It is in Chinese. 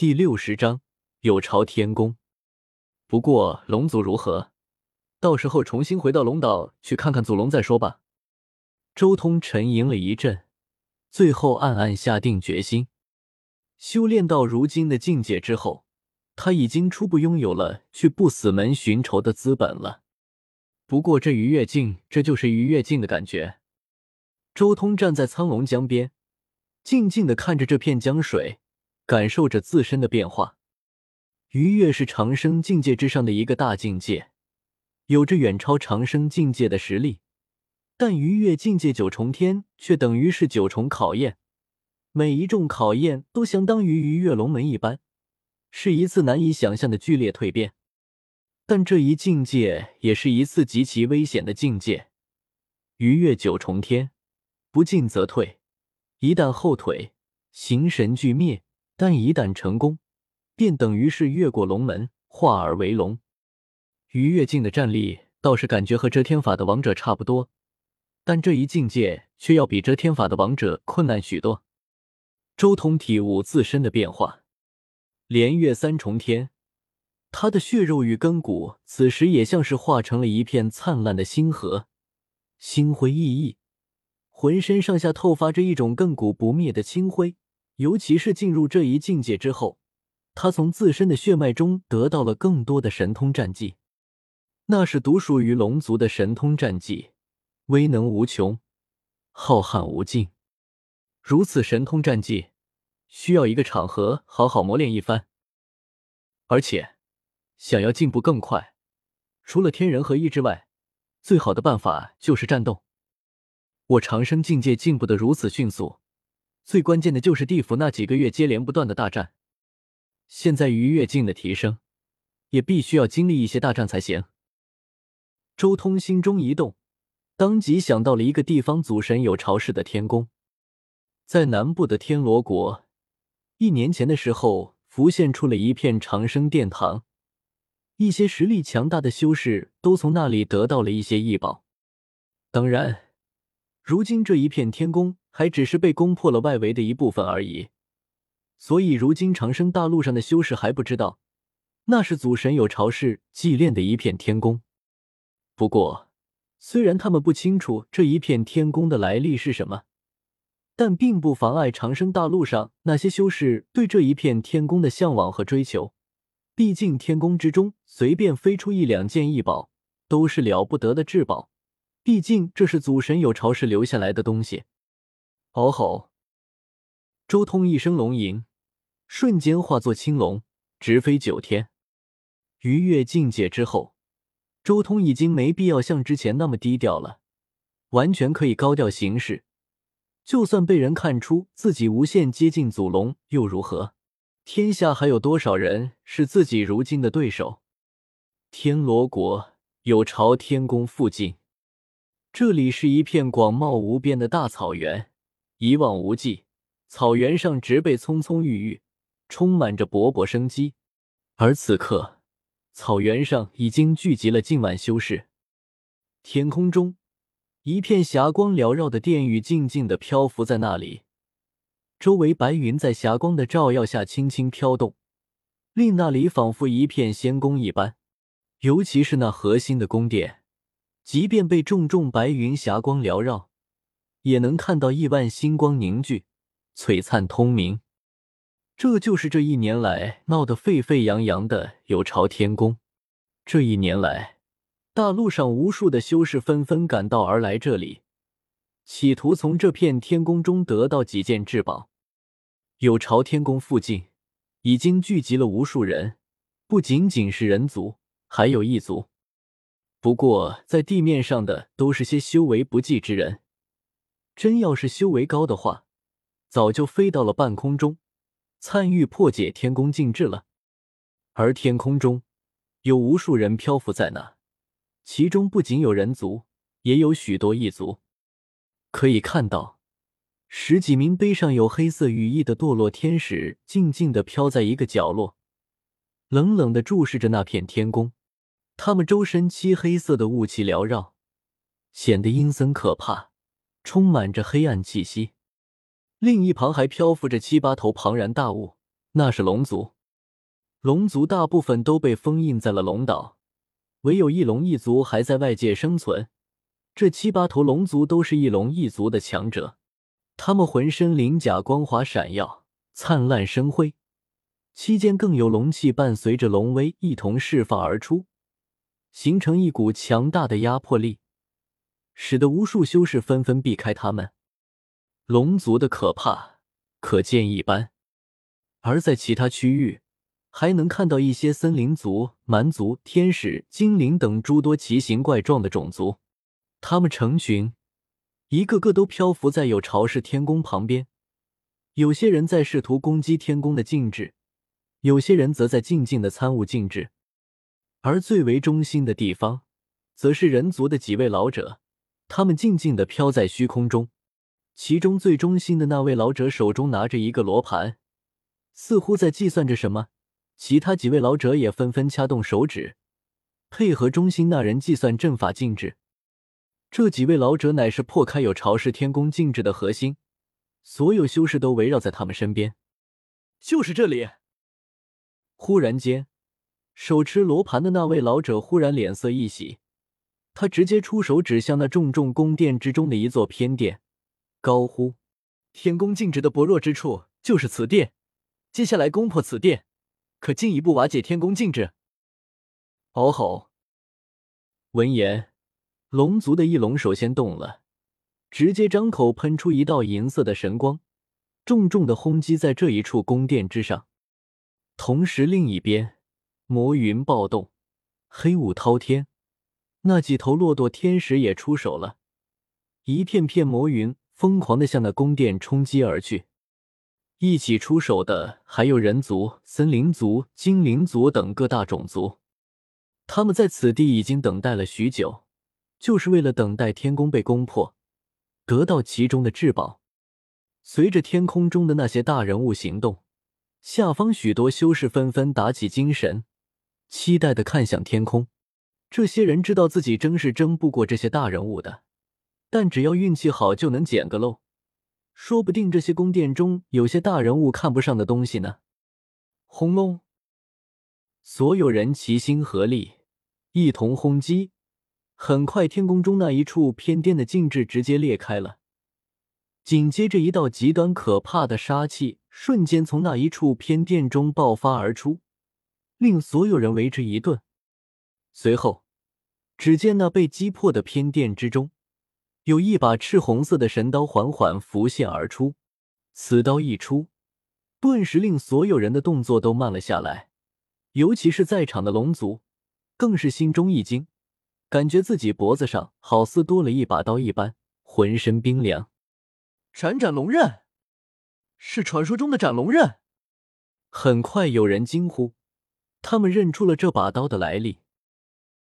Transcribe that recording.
第六十章有朝天宫。不过龙族如何，到时候重新回到龙岛去看看祖龙再说吧。周通沉吟了一阵，最后暗暗下定决心。修炼到如今的境界之后，他已经初步拥有了去不死门寻仇的资本了。不过这鱼跃境，这就是鱼跃境的感觉。周通站在苍龙江边，静静的看着这片江水，感受着自身的变化。鱼跃是长生境界之上的一个大境界，有着远超长生境界的实力。但鱼跃境界九重天，却等于是九重考验，每一重考验都相当于鱼跃龙门一般，是一次难以想象的剧烈蜕变。但这一境界也是一次极其危险的境界。鱼跃九重天，不进则退，一旦后退，形神俱灭；但一旦成功，便等于是越过龙门，化而为龙。鱼跃境的战力倒是感觉和遮天法的王者差不多，但这一境界却要比遮天法的王者困难许多。周通体悟自身的变化，连跃三重天。他的血肉与根骨，此时也像是化成了一片灿烂的星河，星辉熠熠，浑身上下透发着一种亘古不灭的清辉。尤其是进入这一境界之后，他从自身的血脉中得到了更多的神通战技，那是独属于龙族的神通战技，威能无穷，浩瀚无尽。如此神通战技，需要一个场合好好磨练一番，而且。想要进步更快，除了天人合一之外，最好的办法就是战斗。我长生境界进步的如此迅速，最关键的就是地府那几个月接连不断的大战。现在鱼跃境的提升，也必须要经历一些大战才行。周通心中一动，当即想到了一个地方祖神有朝氏的天宫，在南部的天罗国，一年前的时候浮现出了一片长生殿堂。一些实力强大的修士都从那里得到了一些异宝，当然，如今这一片天宫还只是被攻破了外围的一部分而已，所以如今长生大陆上的修士还不知道那是祖神有朝氏祭炼的一片天宫。不过，虽然他们不清楚这一片天宫的来历是什么，但并不妨碍长生大陆上那些修士对这一片天宫的向往和追求。毕竟天宫之中随便飞出一两件异宝，都是了不得的至宝。毕竟这是祖神有朝氏留下来的东西。嗷吼！周通一声龙吟，瞬间化作青龙，直飞九天。逾越境界之后，周通已经没必要像之前那么低调了，完全可以高调行事。就算被人看出自己无限接近祖龙，又如何？天下还有多少人是自己如今的对手？天罗国有朝天宫附近，这里是一片广袤无边的大草原，一望无际。草原上植被葱葱郁郁，充满着勃勃生机。而此刻，草原上已经聚集了近万修士。天空中，一片霞光缭绕的殿宇静静的漂浮在那里。周围白云在霞光的照耀下轻轻飘动，令那里仿佛一片仙宫一般。尤其是那核心的宫殿，即便被重重白云霞光缭绕，也能看到亿万星光凝聚，璀璨通明。这就是这一年来闹得沸沸扬扬的有朝天宫。这一年来，大陆上无数的修士纷纷赶到而来这里，企图从这片天宫中得到几件至宝。有朝天宫附近已经聚集了无数人，不仅仅是人族，还有异族。不过在地面上的都是些修为不济之人，真要是修为高的话，早就飞到了半空中，参与破解天宫禁制了。而天空中有无数人漂浮在那，其中不仅有人族，也有许多异族。可以看到。十几名背上有黑色羽翼的堕落天使静静地飘在一个角落，冷冷地注视着那片天宫。他们周身漆黑色的雾气缭绕，显得阴森可怕，充满着黑暗气息。另一旁还漂浮着七八头庞然大物，那是龙族。龙族大部分都被封印在了龙岛，唯有翼龙一族还在外界生存。这七八头龙族都是翼龙一族的强者，他们浑身鳞甲光华闪耀，灿烂生辉，期间更有龙气伴随着龙威一同释放而出，形成一股强大的压迫力，使得无数修士纷纷避开他们。龙族的可怕可见一斑，而在其他区域，还能看到一些森林族、蛮族、天使、精灵等诸多奇形怪状的种族。他们成群，一个个都漂浮在有朝氏天宫旁边。有些人在试图攻击天宫的禁制，有些人则在静静的参悟禁制。而最为中心的地方，则是人族的几位老者，他们静静的飘在虚空中。其中最中心的那位老者手中拿着一个罗盘，似乎在计算着什么。其他几位老者也纷纷掐动手指，配合中心那人计算阵法禁制。这几位老者乃是破开有朝氏天宫禁制的核心，所有修士都围绕在他们身边。就是这里。忽然间，手持罗盘的那位老者忽然脸色一喜，他直接出手指向那重重宫殿之中的一座偏殿。高呼：“天宫禁制的薄弱之处就是此殿，接下来攻破此殿，可进一步瓦解天宫禁制。”嗷吼！闻言，龙族的翼龙首先动了，直接张口喷出一道银色的神光，重重的轰击在这一处宫殿之上。同时，另一边魔云暴动，黑雾滔天，那几头骆驼天使也出手了，一片片魔云。疯狂的向那宫殿冲击而去，一起出手的还有人族、森林族、精灵族等各大种族。他们在此地已经等待了许久，就是为了等待天宫被攻破，得到其中的至宝。随着天空中的那些大人物行动，下方许多修士纷纷打起精神，期待的看向天空。这些人知道自己争是争不过这些大人物的。但只要运气好，就能捡个漏，说不定这些宫殿中有些大人物看不上的东西呢。轰隆！所有人齐心合力，一同轰击。很快，天宫中那一处偏殿的禁制直接裂开了，紧接着一道极端可怕的杀气瞬间从那一处偏殿中爆发而出，令所有人为之一顿。随后，只见那被击破的偏殿之中。有一把赤红色的神刀缓缓浮现而出，此刀一出，顿时令所有人的动作都慢了下来，尤其是在场的龙族，更是心中一惊，感觉自己脖子上好似多了一把刀一般，浑身冰凉。斩斩龙刃，是传说中的斩龙刃。很快有人惊呼，他们认出了这把刀的来历。